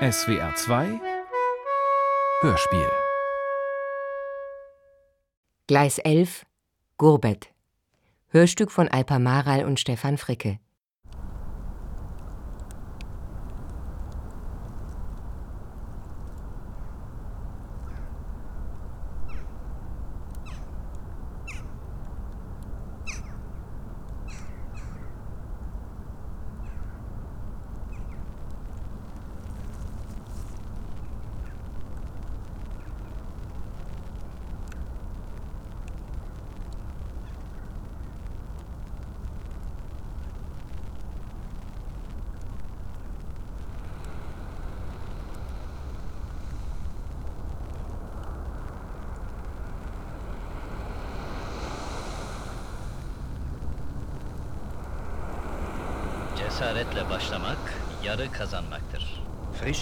SWR 2 Hörspiel. Gleis 11 Gurbet. Hörstück von Alpa Maral und Stefan Fricke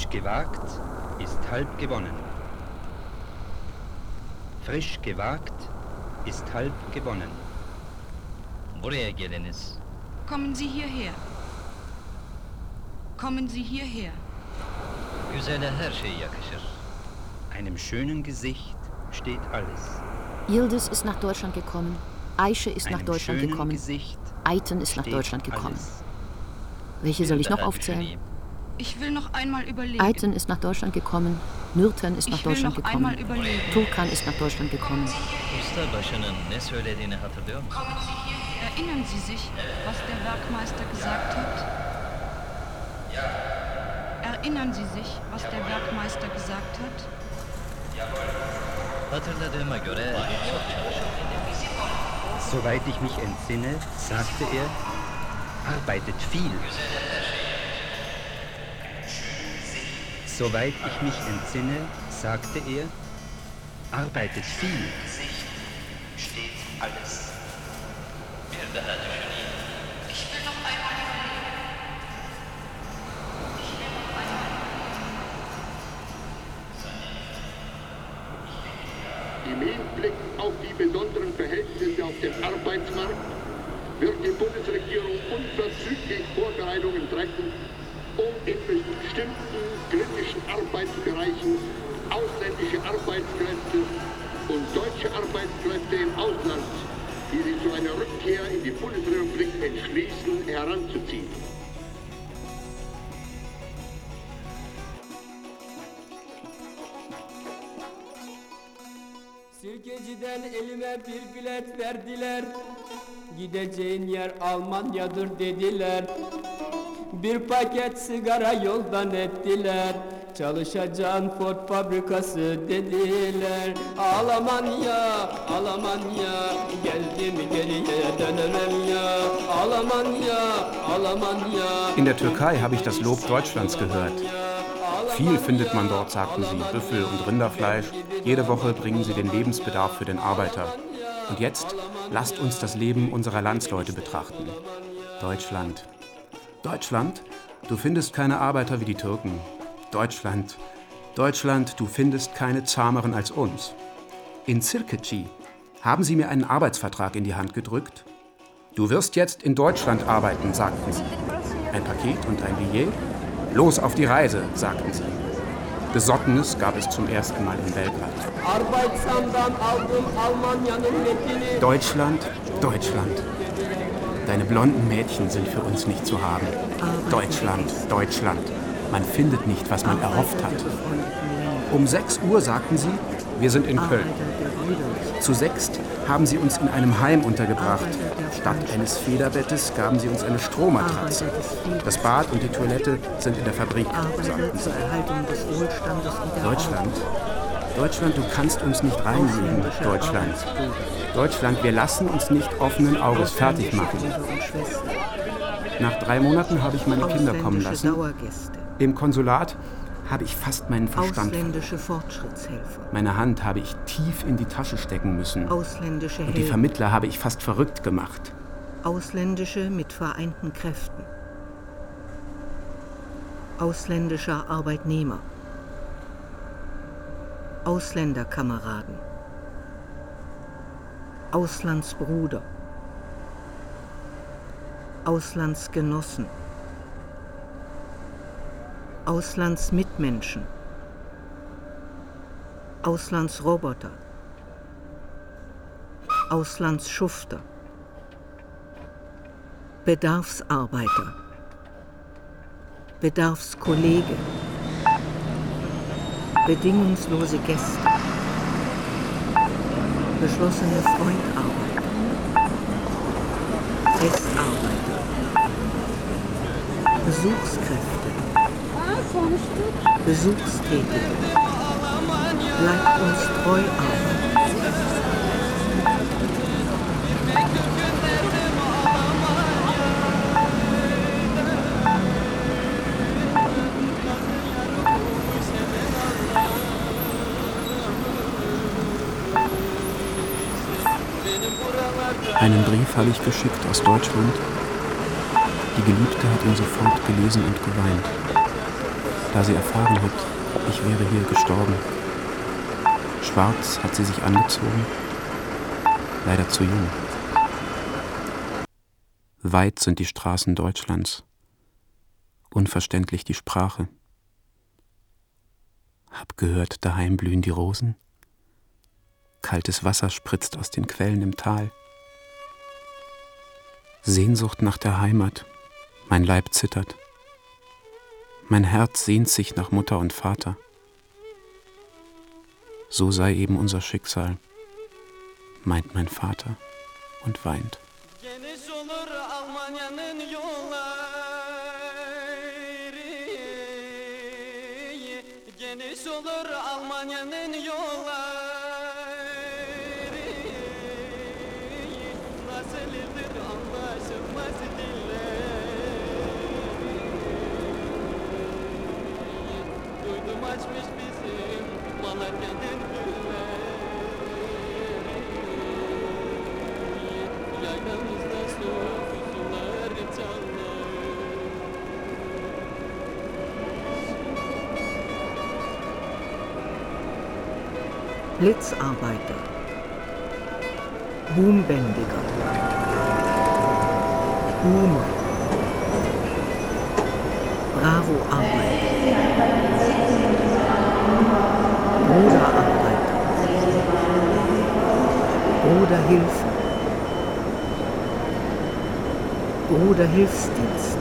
Frisch gewagt ist halb gewonnen. Frisch gewagt ist halb gewonnen. Buraya geliniz. Kommen Sie hierher. Kommen Sie hierher. Güzele her şey yakışır. Einem schönen Gesicht steht alles. Yildiz ist nach Deutschland gekommen. Aische ist nach Einem Deutschland schönen gekommen. Gesicht Aiten ist nach Deutschland gekommen. alles. Welche soll ich noch aufzählen? Ich will noch einmal überlegen. Aiten ist nach Deutschland gekommen. Nürten ist nach Deutschland gekommen. Turkan ist nach Deutschland gekommen. Usta başının ne söylediğini hatırlıyor musun? Erinnern Sie sich, was der Werkmeister gesagt hat? Erinnern Sie sich, was der Werkmeister gesagt hat? Hatırladığıma göre çok çalışır. Soweit ich mich entsinne, sagte er, arbeitet viel. Soweit ich mich entsinne, sagte er, arbeitet viel. steht alles. Daha düşüneyim. Im Hinblick auf die besonderen Verhältnisse auf dem Arbeitsmarkt wird die Bundesregierung unverzüglich Vorbereitungen treffen, Arbeitsbereichen ausländische Arbeitskräfte und deutsche Arbeitskräfte im Ausland, die sich zu einer Rückkehr in die Bundesrepublik entschließen, heranzuziehen. Sirkeci'den elime bir bilet verdiler. Gideceğin yer Almanya'dır dediler. Bir paket sigara yoldan ettiler. Çalışacağın Ford fabrikası dediler. Alamanya, Alamanya, geldim geriye dönemem ya. Alamanya, Alamanya. In der Türkei habe ich das Lob Deutschlands gehört. Viel findet man dort, sagten sie, Büffel und Rinderfleisch. Jede Woche bringen sie den Lebensbedarf für den Arbeiter. Und jetzt lasst uns das Leben unserer Landsleute betrachten. Deutschland. Deutschland, du findest keine Arbeiter wie die Türken. Deutschland. Deutschland, du findest keine zahmeren als uns. In Sirkeci haben sie mir einen Arbeitsvertrag in die Hand gedrückt. Du wirst jetzt in Deutschland arbeiten, sagten sie. Ein Paket und ein Billet? Los auf die Reise, sagten sie. Besottenes gab es zum ersten Mal in Belgrad. Deutschland, Deutschland. Deine blonden Mädchen sind für uns nicht zu haben. Deutschland, Deutschland. Man findet nicht, was man erhofft hat. Um 6 Uhr sagten sie, wir sind in Köln. Zu sechst haben sie uns in einem Heim untergebracht. Statt eines Federbettes gaben sie uns eine Strohmatratze. Das Bad und die Toilette sind in der Fabrik, sagten sie. Deutschland, Deutschland, du kannst uns nicht reinlegen, Deutschland. Deutschland, wir lassen uns nicht offenen Auges fertig machen. Nach drei Monaten habe ich meine Kinder kommen lassen. Im Konsulat habe ich fast meinen Verstand. Ausländische Fortschrittshelfer. Meine Hand habe ich tief in die Tasche stecken müssen. Ausländische Und die. Vermittler habe ich fast verrückt gemacht. Ausländische mit vereinten Kräften. Ausländischer Arbeitnehmer. Ausländerkameraden. Auslandsbruder. Auslandsgenossen. Auslandsmitmenschen, Auslandsroboter, Auslandsschufter, Bedarfsarbeiter, Bedarfskollege, bedingungslose Gäste, beschlossene Freundarbeit, Restarbeiter, Besuchskräfte, Besuchstätige, bleibt uns treu arbeiten. Einen Brief habe ich geschickt aus Deutschland. Die Geliebte hat ihn sofort gelesen und geweint, da sie erfahren hat, ich wäre hier gestorben. Schwarz hat sie sich angezogen, leider zu jung. Weit sind die Straßen Deutschlands, unverständlich die Sprache. Hab gehört, daheim blühen die Rosen, kaltes Wasser spritzt aus den Quellen im Tal. Sehnsucht nach der Heimat, mein Leib zittert. Mein Herz sehnt sich nach Mutter und Vater. So sei eben unser Schicksal, meint mein Vater und weint. Geniş olur Almanya'nın yolları açmış bizim Malatya'nın gülleri Yaylamızda soğuk sular çalar Blitzarbeiter, Boombändiger, Boomer, Bravo-Arbeiter, Bruderarbeiter, Bruderhilfe, Bruderhilfsdienst,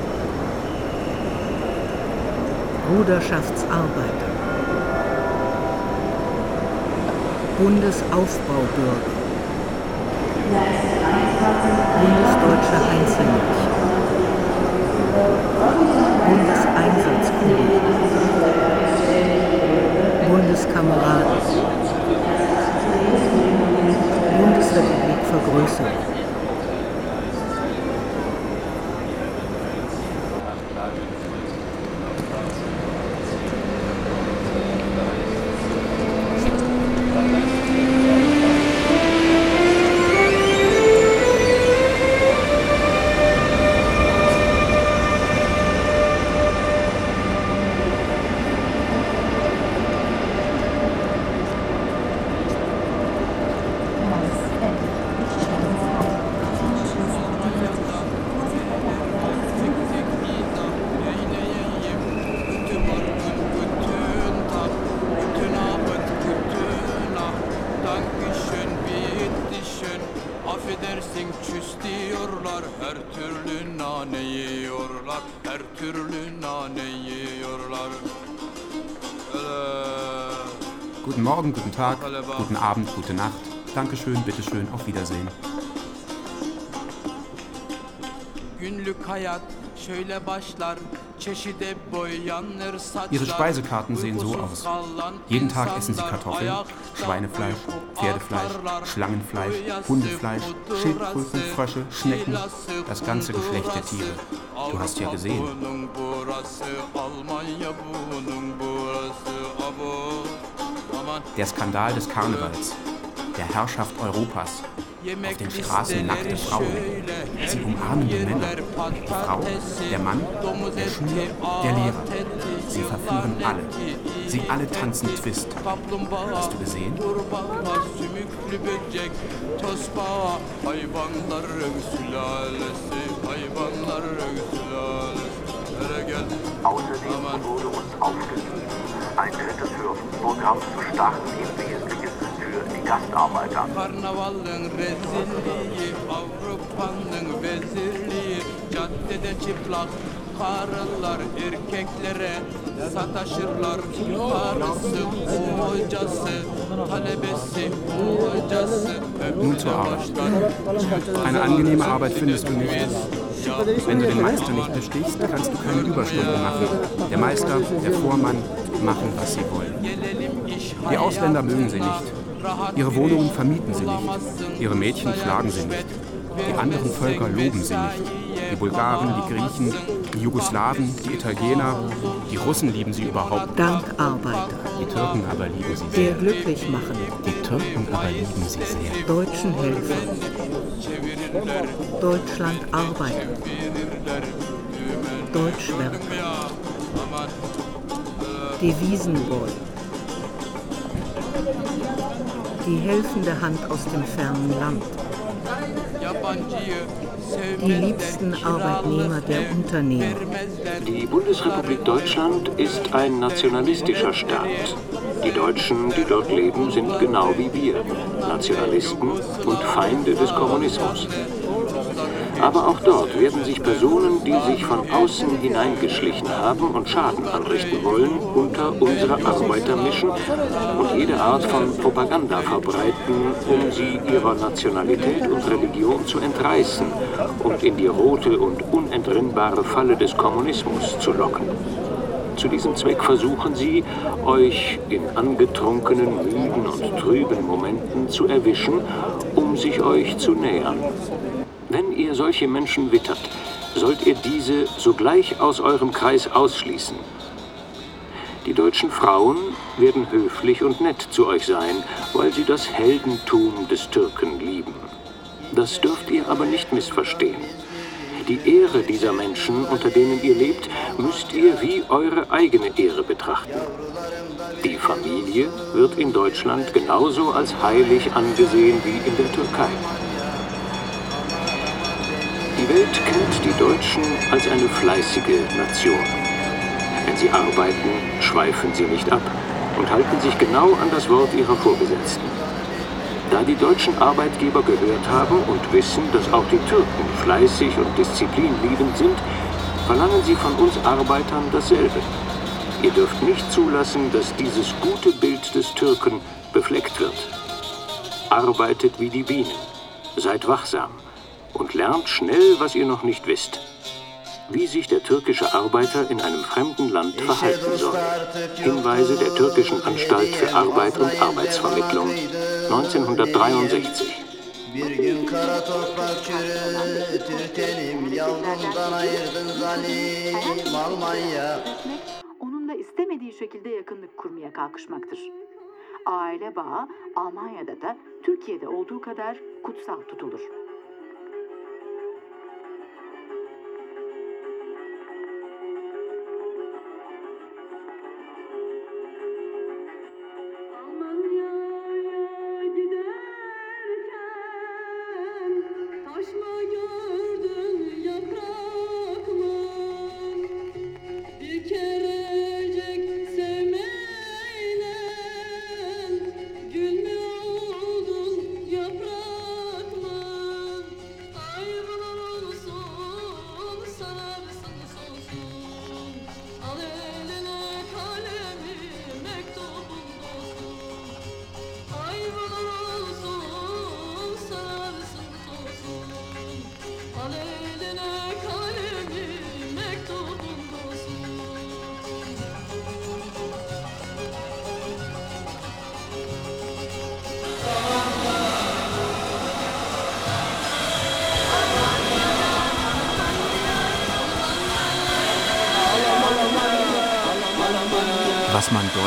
Bruderschaftsarbeiter, Bundesaufbaubürger, Bundesdeutsche Einzelmädchen, Bundeseinsatzkollegen, Bundeskameraden, Bundesrepublik guten Abend, gute Nacht. Dankeschön, bitteschön, auf Wiedersehen. Günlük hayat şöyle başlar Çeşide boyanır saçlar Ihre Speisekarten sehen so aus. Jeden Tag essen Sie Kartoffeln, Schweinefleisch, Pferdefleisch. Schlangenfleisch, Hundefleisch, Schildkröten, Frösche, Schnecken, das ganze Geschlecht der. Tiere. Du hast ja gesehen. Der Skandal des Karnevals, der Herrschaft Europas. Auf den Straßen nackte Frauen. Sie umarmen die Männer. Die Frau, der Mann, der Schüler, der Lehrer. Sie verführen alle. Sie alle tanzen Twist. Hast du gesehen? Außerdem wurde uns aufgegeben, ein drittes Hörfunkprogramm zu starten, im Wesentlichen für die Gastarbeiter. Karnavalın rezilliği Avrupa'nın vezirliği Caddede çıplak karılar erkeklere sataşırlar Karısı hocası talebesi hocası Nun zur Arbeit. Eine angenehme Arbeit findest du nicht. Wenn du den Meister nicht bestichst, kannst du keine Überstunden machen. Der Meister, der Vormann machen, was sie wollen. Die Ausländer mögen sie nicht. Ihre Wohnungen vermieten sie nicht. Ihre Mädchen schlagen sie nicht. Die anderen Völker loben sie nicht. Die Bulgaren, die Griechen, die Jugoslawen, die Italiener, die Russen lieben sie überhaupt. Dank Arbeiter. Die Türken aber lieben sie Der sehr. glücklich machen. Die Türken aber lieben sie sehr. Deutschen helfen. Deutschland arbeiten. Deutschwerke. Devisenboy. Die helfende Hand aus dem fernen Land. Die liebsten Arbeitnehmer der Unternehmer. Die Bundesrepublik Deutschland ist ein nationalistischer Staat. Die Deutschen, die dort leben, sind genau wie wir, Nationalisten und Feinde des Kommunismus. Aber auch dort werden sich Personen, die sich von außen hineingeschlichen haben und Schaden anrichten wollen, unter unsere Arbeiter mischen und jede Art von Propaganda verbreiten, um sie ihrer Nationalität und Religion zu entreißen und in die rote und unentrinnbare Falle des Kommunismus zu locken. Zu diesem Zweck versuchen sie, euch in angetrunkenen, müden und trüben Momenten zu erwischen, um sich euch zu nähern. Wenn ihr solche Menschen wittert, sollt ihr diese sogleich aus eurem Kreis ausschließen. Die deutschen Frauen werden höflich und nett zu euch sein, weil sie das Heldentum des Türken lieben. Das dürft ihr aber nicht missverstehen. Die Ehre dieser Menschen, unter denen ihr lebt, müsst ihr wie eure eigene Ehre betrachten. Die Familie wird in Deutschland genauso als heilig angesehen wie in der Türkei. Die Welt kennt die Deutschen als eine fleißige Nation. Wenn sie arbeiten, schweifen sie nicht ab und halten sich genau an das Wort ihrer Vorgesetzten. Da die deutschen Arbeitgeber gehört haben und wissen, dass auch die Türken fleißig und disziplinliebend sind, verlangen sie von uns Arbeitern dasselbe. Ihr dürft nicht zulassen, dass dieses gute Bild des Türken befleckt wird. Arbeitet wie die Bienen, seid wachsam und lernt schnell, was ihr noch nicht wisst. Wie sich der türkische Arbeiter in einem fremden Land verhalten soll. Hinweise der türkischen Anstalt für Arbeit und Arbeitsvermittlung 1963. Bir gün kara toprak çürütür tenim Yavrumdan ayırdın zalim Almanya onunla istemediği şekilde yakınlık kurmaya kalkışmaktır. Aile bağı Almanya'da da Türkiye'de olduğu kadar kutsal tutulur.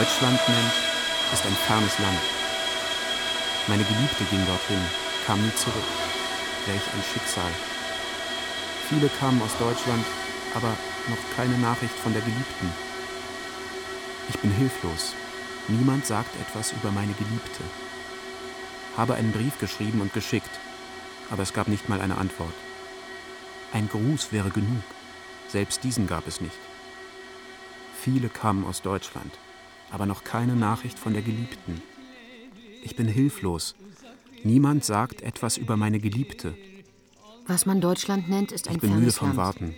Deutschland nennt, ist ein fernes Land. Meine Geliebte ging dorthin, kam nie zurück. Welch ein Schicksal. Viele kamen aus Deutschland, aber noch keine Nachricht von der Geliebten. Ich bin hilflos. Niemand sagt etwas über meine Geliebte. Habe einen Brief geschrieben und geschickt, aber es gab nicht mal eine Antwort. Ein Gruß wäre genug. Selbst diesen gab es nicht. Viele kamen aus Deutschland, aber noch keine Nachricht von der Geliebten. Ich bin hilflos. Niemand sagt etwas über meine Geliebte. Was man Deutschland nennt, ist ein Ich bin müde vom Land. Warten.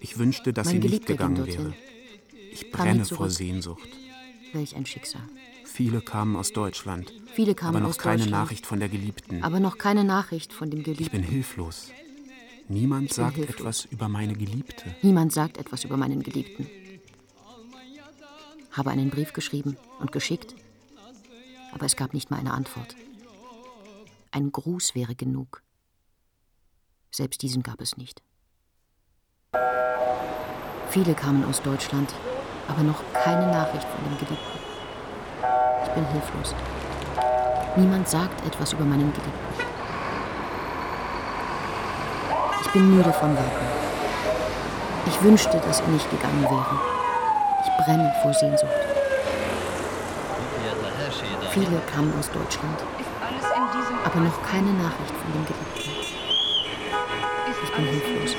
Ich wünschte, dass Mein sie nicht Geliebter ging gegangen wäre. Ich brenne vor Sehnsucht. Welch ein Schicksal. Viele kamen aus Deutschland. Viele kamen aber noch aus keine. Nachricht von der Geliebten. Aber noch keine Nachricht von dem ich Geliebten. bin hilflos. Niemand Ich bin sagt hilflos. etwas über meine Geliebte. Niemand sagt etwas über meinen Geliebten. Habe einen Brief geschrieben und geschickt, aber es gab nicht mal eine Antwort. Ein Gruß wäre genug. Selbst diesen gab es nicht. Viele kamen aus Deutschland, aber noch keine Nachricht von dem Geliebten. Ich bin hilflos. Niemand sagt etwas über meinen Geliebten. Ich bin müde vom Warten. Ich wünschte, dass er nicht gegangen wäre. Ich brenne vor Sehnsucht. Viele kamen aus Deutschland, Alles in diesem aber noch keine Nachricht von dem Geliebten. ist Ich bin hilflos.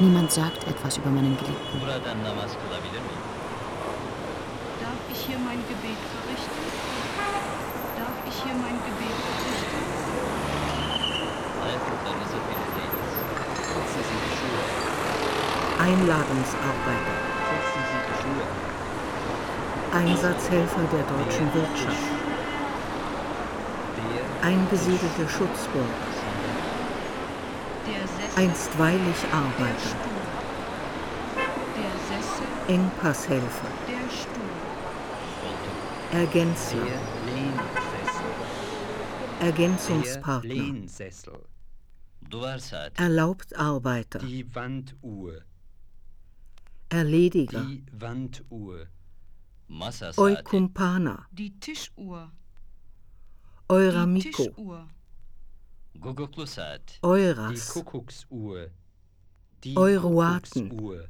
Niemand sagt etwas über meinen Geliebten. Darf ich hier mein Gebet verrichten? Darf ich hier mein Gebet verrichten? Einladungsarbeiter. Einsatzhelfer der deutschen Wirtschaft. Eingesiedelte Sessel, Einstweilig Arbeiter. Engpasshelfer. Ergänzler. Ergänzungspartner. Erlaubt Arbeiter. Die Wanduhr. Erlediger. Eukumpana. Die Tischuhr. Die Euramiko. Tischuhr. Guguklu saat. Die Euras. Kuckucksuhr. Die Euroaten. Kuckucksuhr.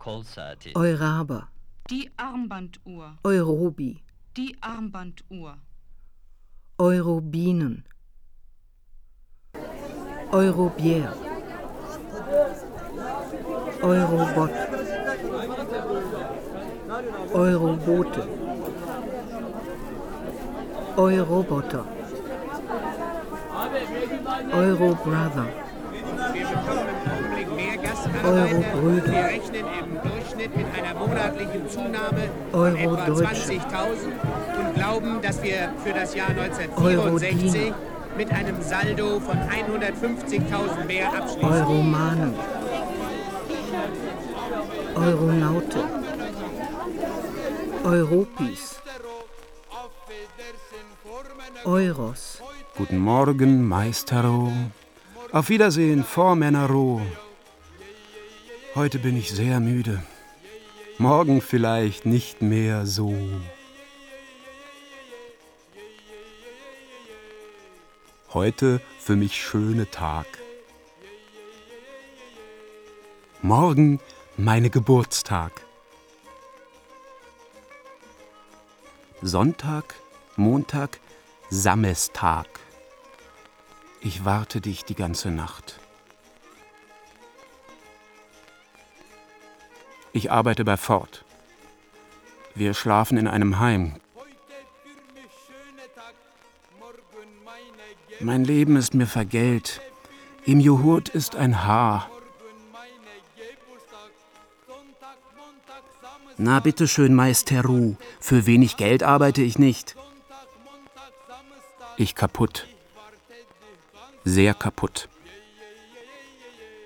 Kol saati. Euraber. Die Armbanduhr. Eurobi. Die Armbanduhr. Eurobinen. Eurobier. Eurobot. Eurobote. Euroboter. Eurobrother. Wir bekommen im Augenblick mehr Gastarbeiter. Eurobrüder. Wir rechnen im Durchschnitt mit einer monatlichen Zunahme von etwa Eurodeutsche. 20.000 und glauben, dass wir für das Jahr 1964 Eurodiener. mit einem Saldo von 150.000 mehr abschließen. Euromanen. Euronaute. Europis. Euros. Guten Morgen, Meistero. Auf Wiedersehen, Vormännerroh. Heute bin ich sehr müde. Morgen vielleicht nicht mehr so. Heute für mich schöne Tag. Morgen meine Geburtstag. Sonntag, Montag, Samestag. Ich warte dich die ganze Nacht. Ich arbeite bei Ford. Wir schlafen in einem Heim. Mein Leben ist mir vergällt. Im Joghurt ist ein Haar. Na bitteschön, Meisteru, für wenig Geld arbeite ich nicht. Ich kaputt. Sehr kaputt.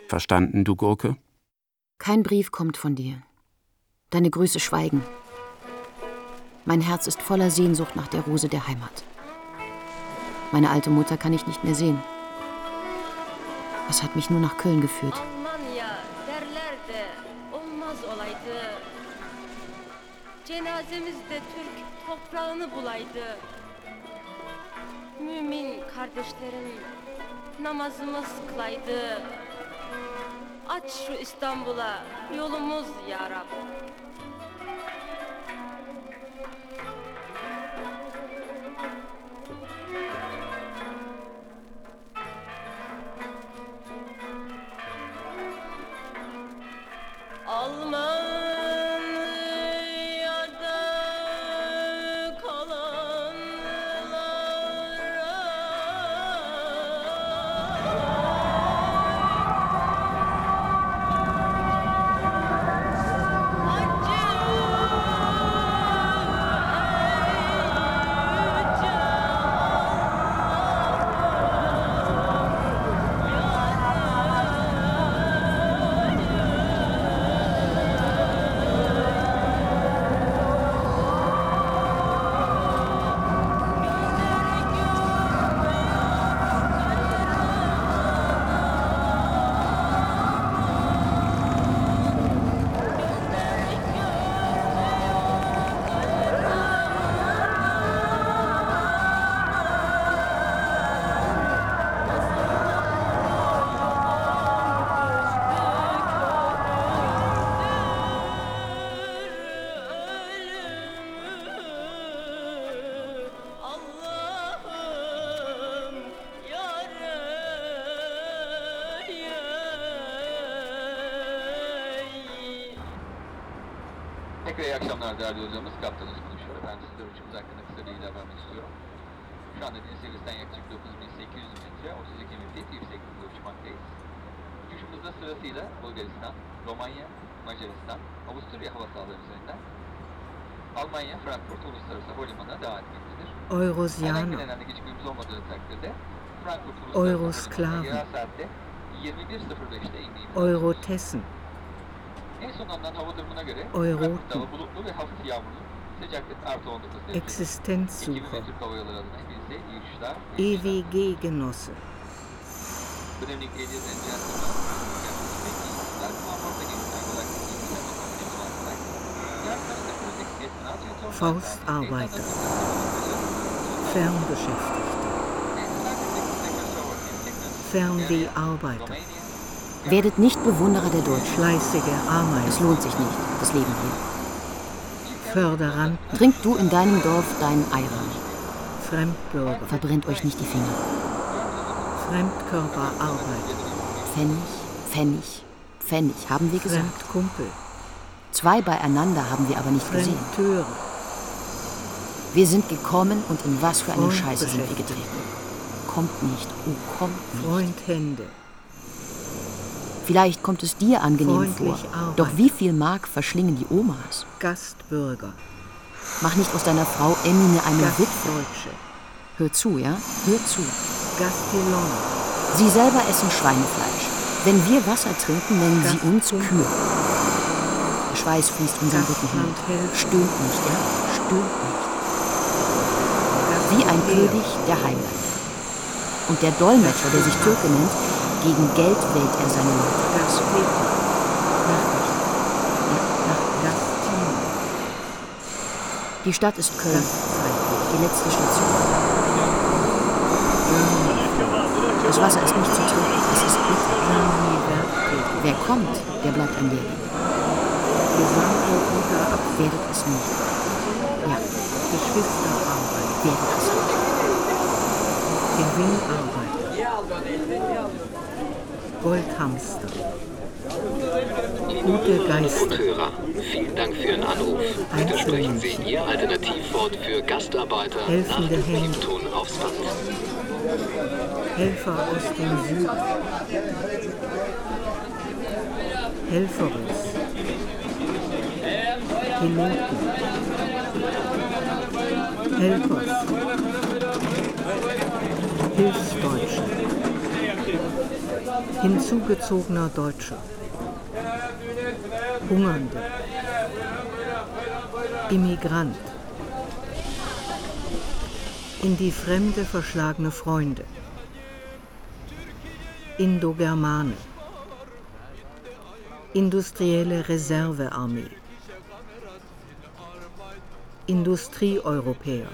Verstanden, du Gurke? Kein Brief kommt von dir. Deine Grüße schweigen. Mein Herz ist voller Sehnsucht nach der Rose der Heimat. Meine alte Mutter kann ich nicht mehr sehen. Was hat mich nur nach Köln geführt? Cenazemizde Türk toprağını bulaydı. Mümin kardeşlerim namazımız kılaydı. Aç şu İstanbul'a yolumuz ya Rab. Tekrar iyi akşamlar değerli hocamız. Kaptanız konuşuyor. Ben size uçumuz hakkında kısa bilgiler vermek istiyorum. Şu anda deniz seviyesinden yaklaşık 9800 metre, 32 metre yükseklikte uçmaktayız. Uçuşumuzda sırasıyla Bulgaristan, Romanya, Macaristan, Avusturya hava sahaları üzerinden Almanya, Frankfurt Uluslararası Havalimanı'na devam etmektedir. Herhangi Eurosianer, bir gecikmemiz olmadığı takdirde Frankfurt Uluslararası Havalimanı'na yerel saatte 21.05'te inmeyi Eurotessen, En son alınan hava durumuna göre Euroten. Frankfurt hava bulutlu ve hafif yağmurlu. Sıcaklık artı 19 derece. Ekibi Existenzsucher, ve Türk Hava Yolları adına hepinize iyi uçuşlar. EWG-Genosse, Faustarbeiter, Fernbeschäftigte, Fernweharbeiter, Werdet nicht Bewunderer der Deutschen. fleißige Es Ameisen, lohnt sich nicht, das Leben hier. Förderanten, Trink du in deinem Dorf deinen Ayran. Fremdbürger, Verbrennt euch nicht die Finger. Fremdkörperarbeit, Pfennig, Pfennig, Pfennig, haben wir gesagt. Fremdkumpel, Zwei beieinander haben wir aber nicht gesehen. Fremdteure, Wir sind gekommen und in was für eine Freund Scheiße sind wir getreten. Kommt nicht, oh, kommt nicht. Freundhände, Vielleicht kommt es dir angenehm vor. Freundlich arbeiten. Doch wie viel Mark verschlingen die Omas? Gastbürger, Mach nicht aus deiner Frau Emine eine Witwe. Hör zu, ja? Hör zu. Gastillon, Sie selber essen Schweinefleisch. Wenn wir Wasser trinken, nennen sie uns Kühe. Der Schweiß fließt unseren Rücken helfen. Stöhnt nicht, ja? Stöhnt nicht. Wie ein König der Heimleiter. Und der Dolmetscher, der sich Türke nennt, gegen Geld wählt er seine Leute aus. Gastpeter, Nachtlicht. Ja. Gastine, Die Stadt ist Köln. Die letzte Station. Das Wasser ist nicht zu trinken. Es ist bitter. Wer kommt, der bleibt am Leben. Werdet es nicht. Ja, Geschwisterarbeit, werdet es nicht. Gewinnarbeit, Goldhamster, gute Geister, Und Hörer, vielen Dank für Ihren Anruf. Bitte sprechen Sie Ihr Alternativwort für Gastarbeiter nach Helfende dem Hände. Piepton aufs Band. Helfer aus dem Süden, Helferus, Piloten, Helpers, Hilfsdeutsche, hinzugezogener Deutscher, Hungernde, Immigrant, in die Fremde verschlagene Freunde, Indogermane, industrielle Reservearmee, Industrieeuropäer,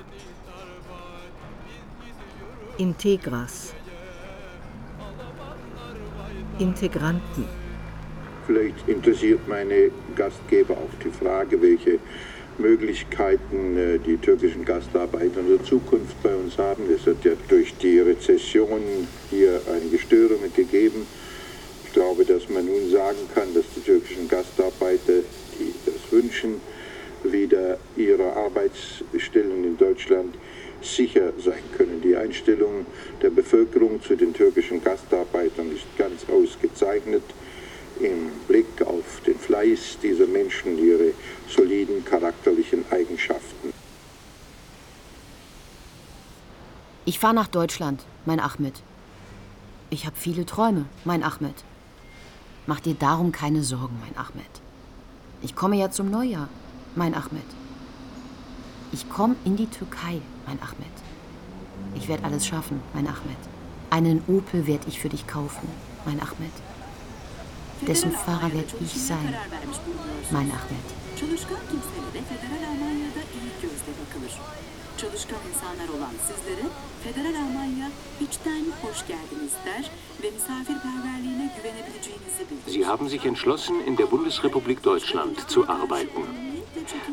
Integras, Integranten, Vielleicht interessiert meine Gastgeber auch die Frage, welche Möglichkeiten äh, die türkischen Gastarbeiter in der Zukunft bei uns haben. Es hat ja durch die Rezession hier einige Störungen gegeben. Ich glaube, dass man nun sagen kann, dass die türkischen Gastarbeiter, die das wünschen, wieder ihre Arbeitsstellen in Deutschland sicher sein können. Die Einstellung der Bevölkerung zu den türkischen Gastarbeitern ist ganz ausgezeichnet im Blick auf den Fleiß dieser Menschen, ihre soliden charakterlichen Eigenschaften. Ich fahre nach Deutschland, mein Ahmed. Ich habe viele Träume, mein Ahmed. Mach dir darum keine Sorgen, mein Ahmed. Ich komme ja zum Neujahr, mein Ahmed. Ich komme in die Türkei, mein Ahmed. Ich werde alles schaffen, mein Ahmed. Einen Opel werde ich für dich kaufen, mein Ahmed. Dessen Fahrer werde ich sein, mein Ahmed. Çalışkan insanlar olan sizlere Federal Almanya içten hoş geldiniz der ve misafirperverliğine güvenebileceğinizi bildirir. Sie haben sich entschlossen, in der Bundesrepublik Deutschland zu arbeiten.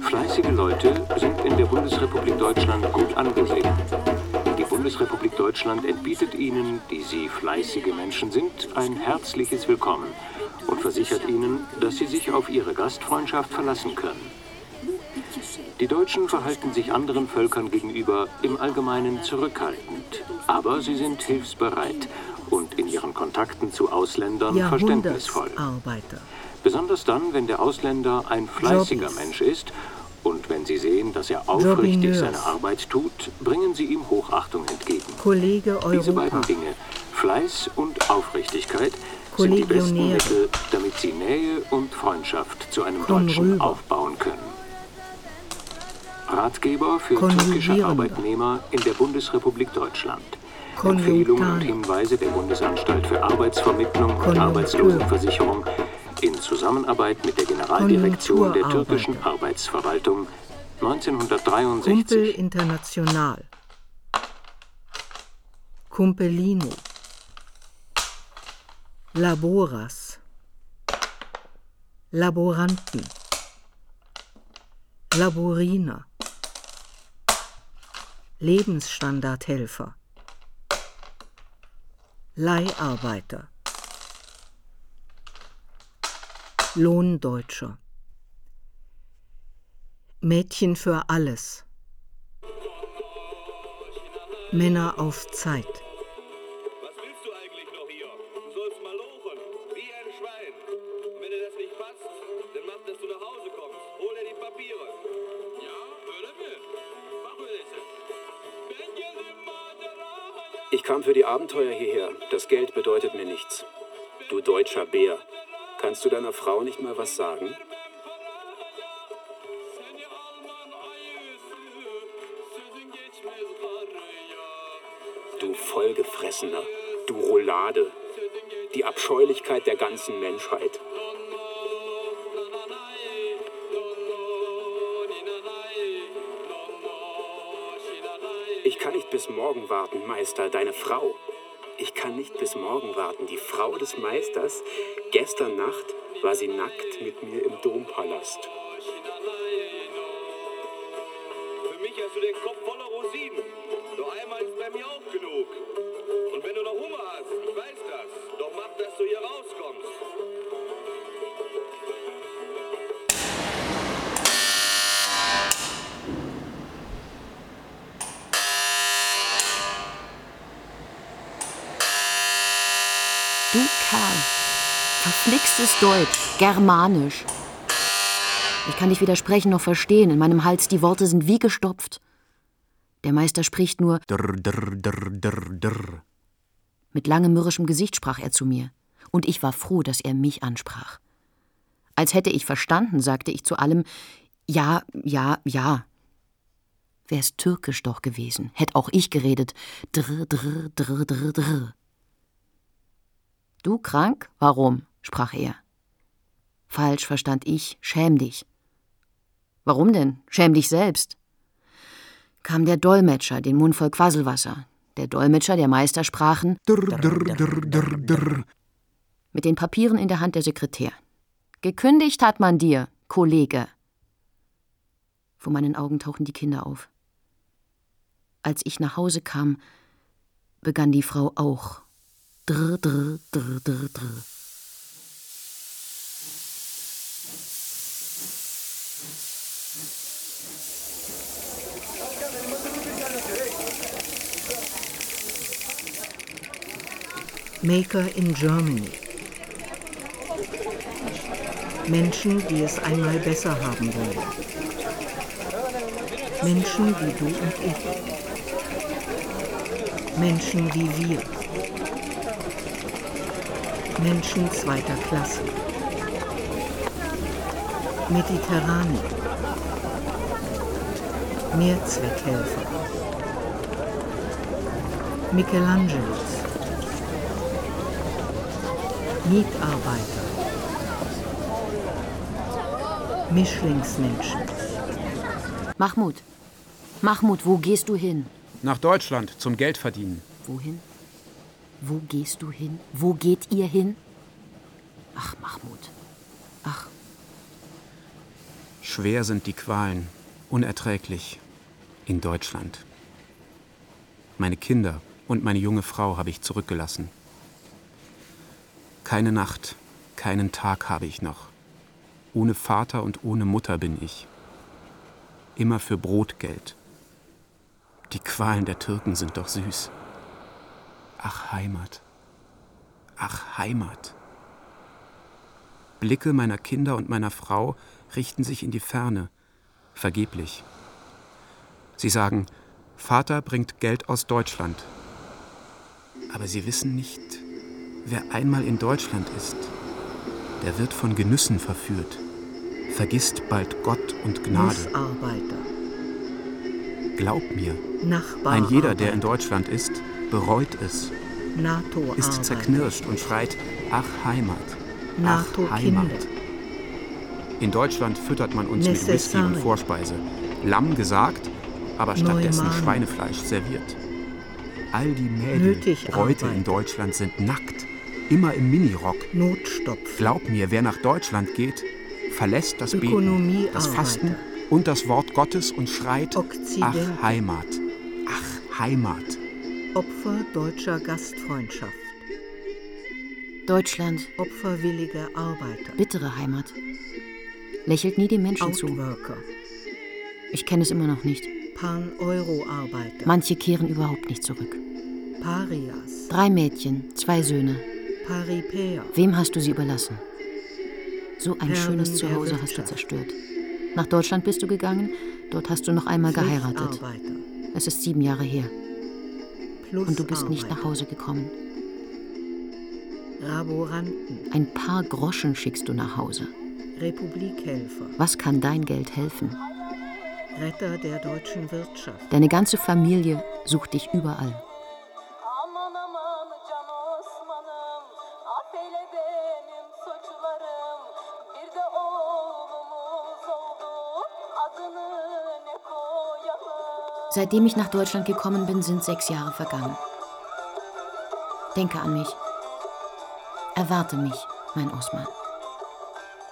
Fleißige Leute sind in der Bundesrepublik Deutschland gut angesehen. Die Bundesrepublik Deutschland entbietet Ihnen, die Sie fleißige Menschen sind, ein herzliches Willkommen und versichert Ihnen, dass Sie sich auf Ihre Gastfreundschaft verlassen können. Die Deutschen verhalten sich anderen Völkern gegenüber im Allgemeinen zurückhaltend, aber sie sind hilfsbereit und in ihren Kontakten zu Ausländern verständnisvoll. Besonders dann, wenn der Ausländer ein fleißiger. Mensch ist und wenn sie sehen, dass er aufrichtig seine Arbeit tut, bringen sie ihm Hochachtung entgegen. Diese beiden. Dinge, Fleiß und Aufrichtigkeit, sind die besten. Mittel, damit sie Nähe und Freundschaft zu einem Deutschen aufbauen können. Ratgeber für türkische Arbeitnehmer in der Bundesrepublik Deutschland. Empfehlungen und. Hinweise der Bundesanstalt für Arbeitsvermittlung und. Arbeitslosenversicherung in Zusammenarbeit mit der Generaldirektion der türkischen Arbeitsverwaltung 1963. Kumpel International. Kumpelino. Laboras. Laboranten. Laboriner. Lebensstandardhelfer. Leiharbeiter. Lohndeutscher. Mädchen für alles. Männer auf Zeit. Kam für die Abenteuer hierher. Das Geld bedeutet mir nichts. Du deutscher Bär. Kannst du deiner Frau nicht mal was sagen? Du Vollgefressener. Du Roulade. Die Abscheulichkeit der ganzen Menschheit. Bis morgen warten, Meister, deine Frau. Ich kann nicht bis morgen warten. Die Frau des Meisters, gestern Nacht war sie nackt mit mir im Dompalast. Verflixtes Deutsch, Germanisch. Ich kann dich weder sprechen noch verstehen. In meinem Hals die Worte sind wie gestopft. Der Meister spricht nur. Drr, drr, drr, drr, drr. Mit langem mürrischem Gesicht sprach er zu mir. Und ich war froh, dass er mich ansprach. Als hätte ich verstanden, sagte ich zu allem Ja, ja, ja. Wär's türkisch doch gewesen, hätt auch ich geredet. Drr, drr, drr, drr, drr. Du krank? Warum? Sprach er. Falsch verstand ich, schäm dich. Warum denn? Schäm dich selbst. Kam der Dolmetscher, den Mund voll Quasselwasser. Der Dolmetscher, der Meister sprachen Drr, drr, drr, mit den Papieren in der Hand der Sekretär. Gekündigt hat man dir, Kollege. Vor meinen Augen tauchten die Kinder auf. Als ich nach Hause kam, begann die Frau auch. Drr, drr, drr, drr, drr. Maker in Germany. Menschen, die es einmal besser haben wollen. Menschen wie du und ich. Menschen wie wir. Menschen zweiter Klasse. Mediterranean. Mehrzweckhelfer. Michelangelos. Mietarbeiter. Mischlingsmenschen. Mahmoud, Mahmoud, wo gehst du hin? Nach Deutschland zum Geld verdienen. Wohin? Wo gehst du hin? Wo geht ihr hin? Ach, Mahmoud. Ach, Schwer sind die Qualen, unerträglich. In Deutschland. Meine Kinder und meine junge Frau habe ich zurückgelassen. Keine Nacht, keinen Tag habe ich noch. Ohne Vater und ohne Mutter bin ich. immer für Brotgeld. Die Qualen der Türken sind doch süß. Ach Heimat. Ach Heimat. Blicke meiner Kinder und meiner Frau richten sich in die Ferne, vergeblich. Sie sagen, Vater bringt Geld aus Deutschland. Aber sie wissen nicht, wer einmal in Deutschland ist, der wird von Genüssen verführt, vergisst bald Gott und Gnade. Arbeiter, Glaub mir, Nachbar, ein jeder, der in Deutschland ist, bereut es, NATO ist zerknirscht und schreit, ach Heimat, ach Heimat. In Deutschland füttert man uns mit Whisky und. Vorspeise. Lamm gesagt, aber stattdessen. Schweinefleisch serviert. All die Mädel, Bräute in. Deutschland sind nackt, immer im Minirock. Notstopf. Glaub mir, wer nach Deutschland geht, verlässt das Ökonomie Beten, das Arbeiter. Fasten und das Wort Gottes und schreit, ach Okzident. Heimat, ach Heimat. Opfer deutscher Gastfreundschaft. Deutschland, Opferwillige Arbeiter. bittere Heimat. Lächelt nie den Menschen zu. Outworker. Ich kenne es immer noch nicht. Pan-Euro-Arbeiter. Manche kehren überhaupt nicht zurück. Parias. Drei Mädchen, zwei Söhne. Wem hast du sie überlassen? So ein schönes Zuhause hast du zerstört. Nach Deutschland bist du gegangen, dort hast du noch einmal geheiratet. Es ist sieben Jahre her. Und du bist nicht nach Hause gekommen. Ein paar Groschen schickst du nach Hause. Republikhelfer. Was kann dein Geld helfen? Retter der deutschen Wirtschaft. Deine ganze Familie sucht dich überall. Seitdem ich nach Deutschland gekommen bin, sind sechs Jahre vergangen. Denke an mich. Erwarte mich, mein Osman.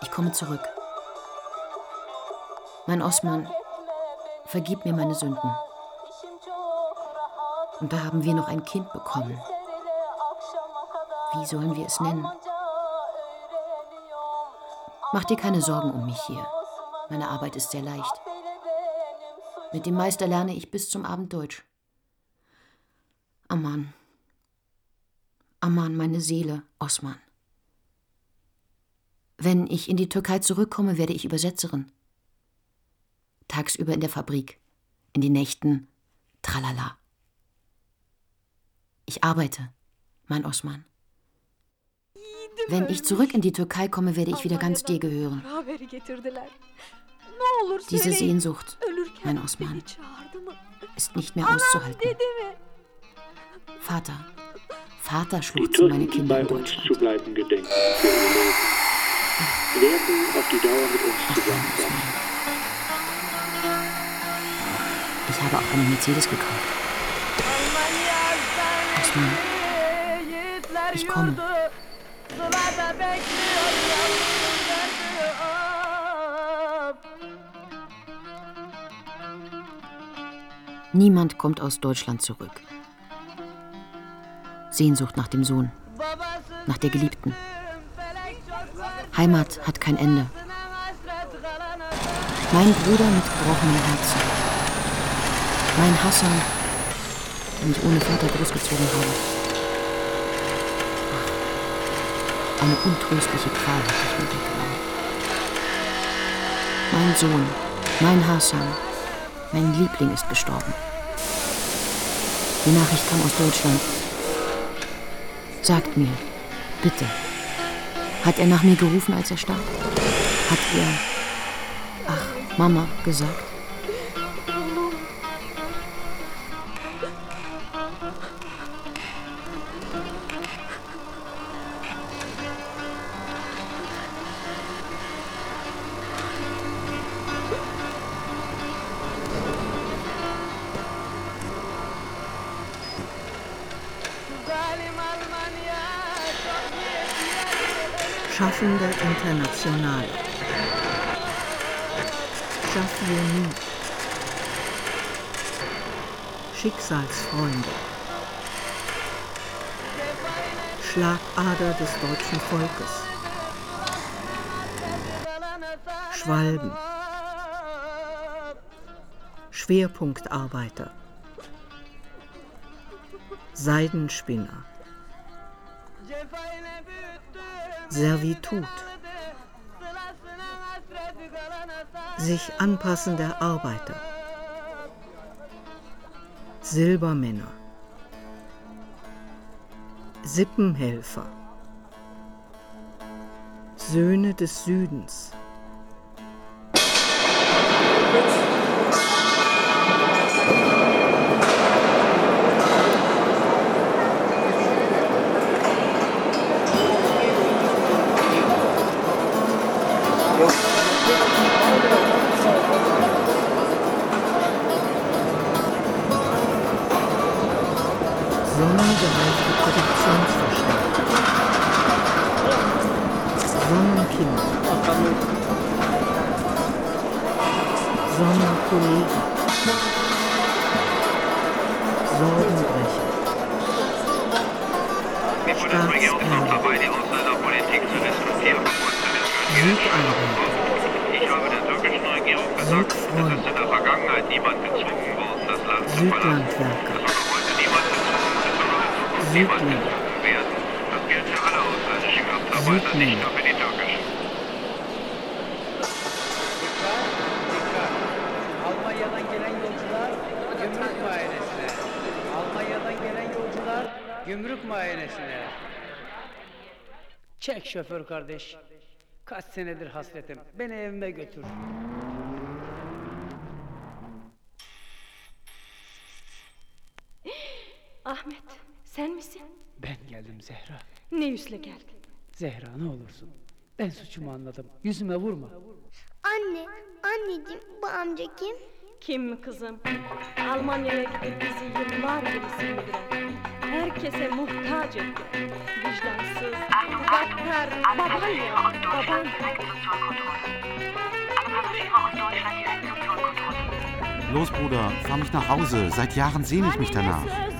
Ich komme zurück. Mein Osman, vergib mir meine Sünden. Und da haben wir noch ein Kind bekommen. Wie sollen wir es nennen? Mach dir keine Sorgen um mich hier. Meine Arbeit ist sehr leicht. Mit dem Meister lerne ich bis zum Abend Deutsch. Aman. Aman, meine Seele, Osman. Wenn ich in die Türkei zurückkomme, werde ich Übersetzerin. Tagsüber in der Fabrik, in den Nächten, tralala. Ich arbeite, mein Osman. Wenn ich zurück in die Türkei komme, werde ich wieder ganz dir gehören. Ne Diese. Sehnsucht, mein Osman, ist nicht mehr auszuhalten. Vater, Vater schluchzen meine Kinder bei in uns Deutschland. zu bleiben gedenken, werden auf die Dauer mit uns zusammen sein. Ich habe auch einen Mercedes gekauft. Osman, ich komme. Niemand kommt aus Deutschland zurück. Sehnsucht nach dem Sohn, nach der Geliebten. Heimat hat kein Ende. Mein Bruder mit gebrochenem Herzen. Mein Hassan, den ich ohne Vater großgezogen habe. Eine untröstliche Qual hat mich weggenommen. Mein Sohn, mein Hassan, mein Liebling ist gestorben. Die Nachricht kam aus Deutschland. Sagt mir, bitte, hat er nach mir gerufen, als er starb? Hat er, ach, Mama gesagt? Internationale. Schaffionie. Schicksalsfreunde. Schlagader des deutschen Volkes. Schwalben. Schwerpunktarbeiter, Seidenspinner, Servitut, sich anpassende Arbeiter, Silbermänner, Sippenhelfer, Söhne des Südens. Türkischen. Almanya'dan gelen yolcular gümrük muayenesine. Almanya'dan gelen yolcular gümrük muayenesine. Çek şoför kardeş. Kaç senedir hasretim. Beni evime götür. Ahmet, sen misin? Ben geldim Zehra. Ne yüzle geldin? Zehra ne olursun. Ben suçumu anladım. Yüzüme vurma. Anne, anneciğim bu amca kim? Kim mi kızım? Almanya'ya gidip bizi yıllar sindiren, herkese muhtaç etti. Vicdansız, gaddar, baban ya, baban. Los, Bruder, fahr mich nach Hause. Seit Jahren sehne ich mich danach.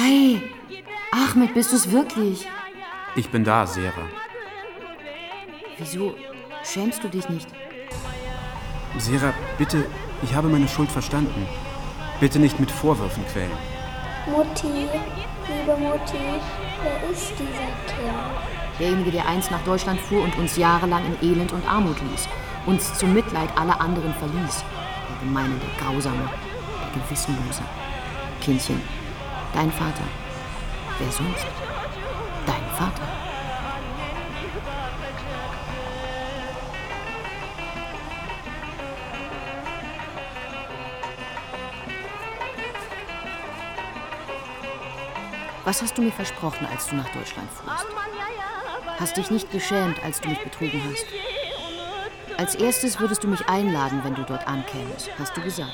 Hi! Ahmed, bist du's wirklich? Ich bin da, Sera. Wieso schämst du dich nicht? Sera, bitte, ich habe meine Schuld verstanden. Bitte nicht mit Vorwürfen quälen. Mutti, liebe Mutti, wer ist dieser Kerl? Derjenige, der einst nach Deutschland fuhr und uns jahrelang in Elend und Armut ließ. Uns zum Mitleid aller anderen verließ. Der Gemeine, der Grausame, der Gewissenlose. Kindchen, dein Vater. Wer sonst? Dein Vater. Was hast du mir versprochen, als du nach Deutschland fuhrst? Hast dich nicht geschämt, als du mich betrogen hast? Als erstes würdest du mich einladen, wenn du dort ankämest, hast du gesagt.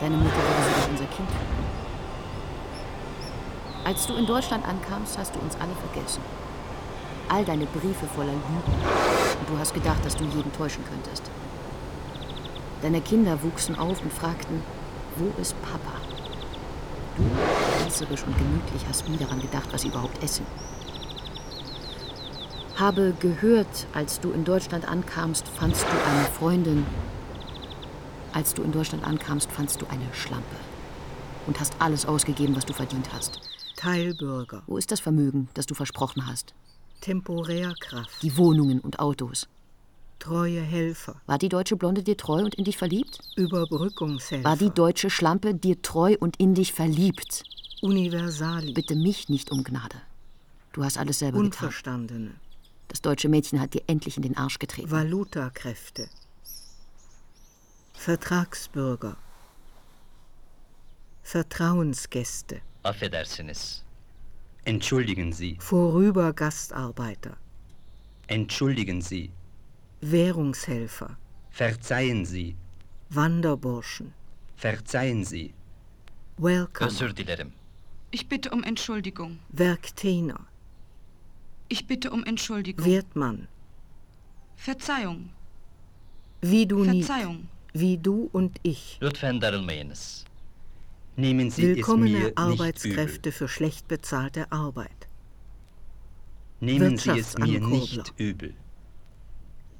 Deine Mutter würde sogar unser Kind töten. Als du in Deutschland ankamst, hast du uns alle vergessen. All deine Briefe voller Lügen. Und du hast gedacht, dass du jeden täuschen könntest. Deine Kinder wuchsen auf und fragten, wo ist Papa? Du, reißerisch und gemütlich, hast nie daran gedacht, was sie überhaupt essen. Habe gehört, als du in Deutschland ankamst, fandst du eine Freundin. Als du in Deutschland ankamst, fandst du eine Schlampe. Und hast alles ausgegeben, was du verdient hast. Teilbürger, Wo ist das Vermögen, das du versprochen hast? Temporärkraft, Die Wohnungen und Autos. treue Helfer, War die deutsche Blonde dir treu und in dich verliebt? Überbrückungshelfer, War die deutsche Schlampe dir treu und in dich verliebt? Universali, Bitte mich nicht um Gnade. Du hast alles selber getan. Unverstandene, Das deutsche Mädchen hat dir endlich in den Arsch getreten. Valutakräfte, Vertragsbürger, Vertrauensgäste, Affedersiniz. Entschuldigen Sie, Vorübergastarbeiter, entschuldigen Sie, Währungshelfer, verzeihen Sie, Wanderburschen, verzeihen Sie, Welcome, Özür dilerim. Ich bitte um Entschuldigung. Werktener, Ich bitte um Entschuldigung. Wirtmann, Verzeihung. wie du nie, Verzeihung. wie du und ich. Lütfen darılmayınız. nehmen Sie es mir Willkommene nicht übel. Arbeitskräfte für schlecht bezahlte Arbeit. Nehmen Sie es mir nicht übel.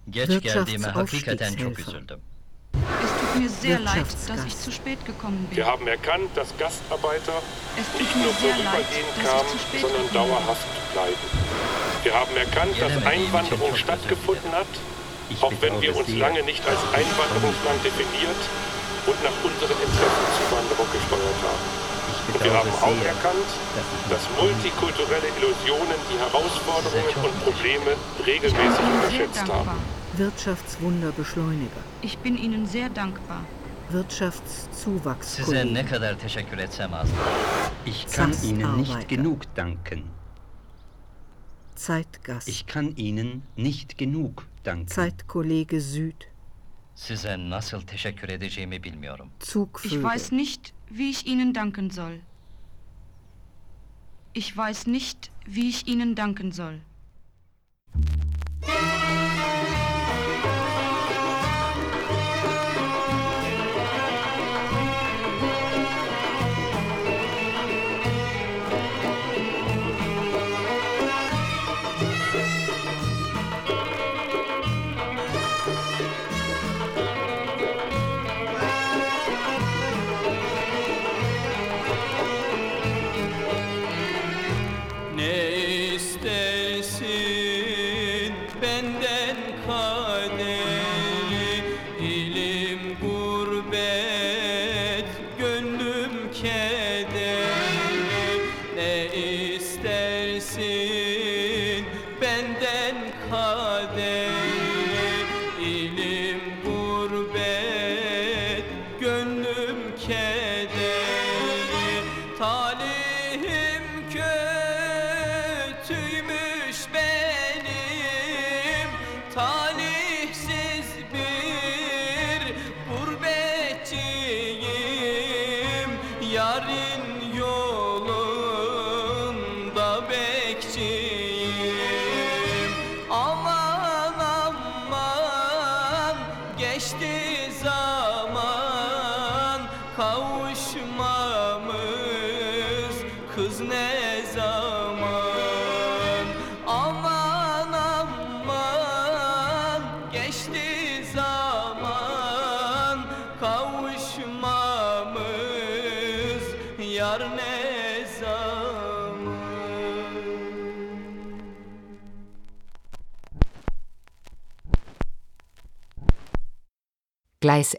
Üzüldüm. Es tut mir sehr leid, dass ich zu spät gekommen bin. Wir haben erkannt, dass Gastarbeiter Es tut nicht nur vorübergehend kamen, sondern dauerhaft bleiben. Wir haben erkannt, dass Einwanderung stattgefunden hat, auch wenn wir uns lange nicht als Einwanderungsland definiert und nach unseren Interessen Zuwanderung gesteuert haben. Und wir haben auch erkannt, dass multikulturelle Illusionen die Herausforderungen und Probleme regelmäßig überschätzt haben. Wirtschaftswunderbeschleuniger. Ich bin Ihnen sehr dankbar. Size Wirtschaftszuwachskolleg. ne kadar teşekkür etsem azdır. Ich kann Ihnen nicht genug danken. Zeitgast. Ich kann Ihnen nicht genug danken. Zeitkollege Süd. Size nasıl teşekkür edeceğimi bilmiyorum. Ich Zugvögel. weiß nicht, wie ich Ihnen danken soll. Ich weiß nicht, wie ich Ihnen danken soll.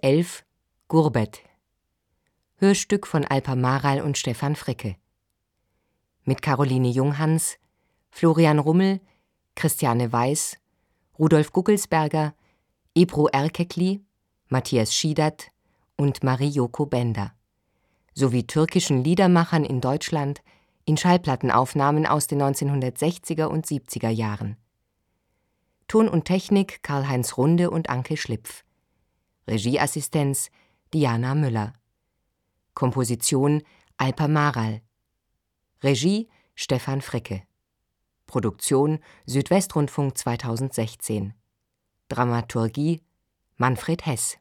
11 Gurbet Hörstück von Alpa Maral und Stefan Fricke mit Caroline Junghans, Florian Rummel, Christiane Weiß, Rudolf Guggelsberger, Ebru Erkekli, Matthias Schiedert und Marie-Joko Bender sowie türkischen Liedermachern in Deutschland in Schallplattenaufnahmen aus den 1960er und 70er Jahren. Ton und Technik Karl-Heinz Runde und Anke Schlipf. Regieassistenz Diana Müller. Komposition Alpa Maral. Regie Stefan Fricke. Produktion Südwestrundfunk 2016. Dramaturgie Manfred Hess